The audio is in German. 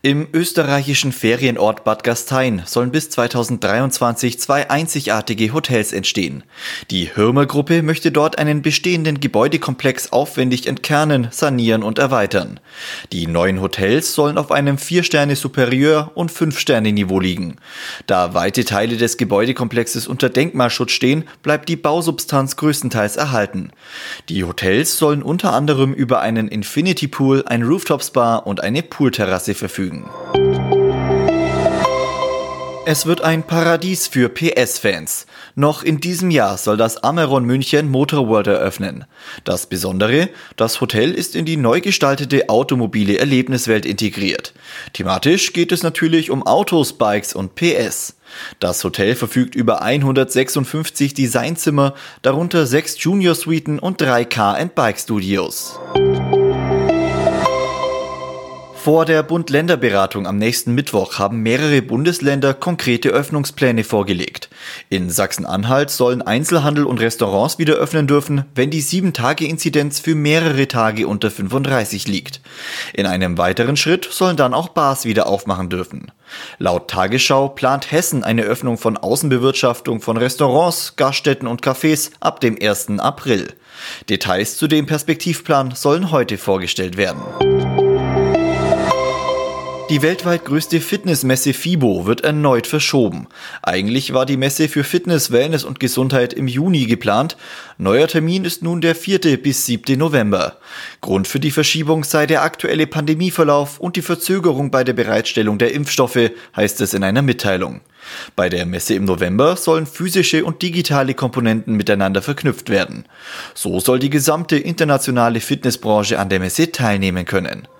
Im österreichischen Ferienort Bad Gastein sollen bis 2023 zwei einzigartige Hotels entstehen. Die Hürmer Gruppe möchte dort einen bestehenden Gebäudekomplex aufwendig entkernen, sanieren und erweitern. Die neuen Hotels sollen auf einem Vier-Sterne Superieur und Fünf-Sterne-Niveau liegen. Da weite Teile des Gebäudekomplexes unter Denkmalschutz stehen, bleibt die Bausubstanz größtenteils erhalten. Die Hotels sollen unter anderem über einen Infinity Pool, ein Rooftop Spa und eine Poolterrasse verfügen. Es wird ein Paradies für PS-Fans. Noch in diesem Jahr soll das Ameron München Motor World eröffnen. Das Besondere, das Hotel ist in die neu gestaltete automobile Erlebniswelt integriert. Thematisch geht es natürlich um Autos, Bikes und PS. Das Hotel verfügt über 156 Designzimmer, darunter sechs Junior Suiten und drei Car Bike Studios. Vor der Bund-Länder-Beratung am nächsten Mittwoch haben mehrere Bundesländer konkrete Öffnungspläne vorgelegt. In Sachsen-Anhalt sollen Einzelhandel und Restaurants wieder öffnen dürfen, wenn die 7-Tage-Inzidenz für mehrere Tage unter 35 liegt. In einem weiteren Schritt sollen dann auch Bars wieder aufmachen dürfen. Laut Tagesschau plant Hessen eine Öffnung von Außenbewirtschaftung von Restaurants, Gaststätten und Cafés ab dem 1. April. Details zu dem Perspektivplan sollen heute vorgestellt werden. Die weltweit größte Fitnessmesse FIBO wird erneut verschoben. Eigentlich war die Messe für Fitness, Wellness und Gesundheit im Juni geplant. Neuer Termin ist nun der 4. bis 7. November. Grund für die Verschiebung sei der aktuelle Pandemieverlauf und die Verzögerung bei der Bereitstellung der Impfstoffe, heißt es in einer Mitteilung. Bei der Messe im November sollen physische und digitale Komponenten miteinander verknüpft werden. So soll die gesamte internationale Fitnessbranche an der Messe teilnehmen können.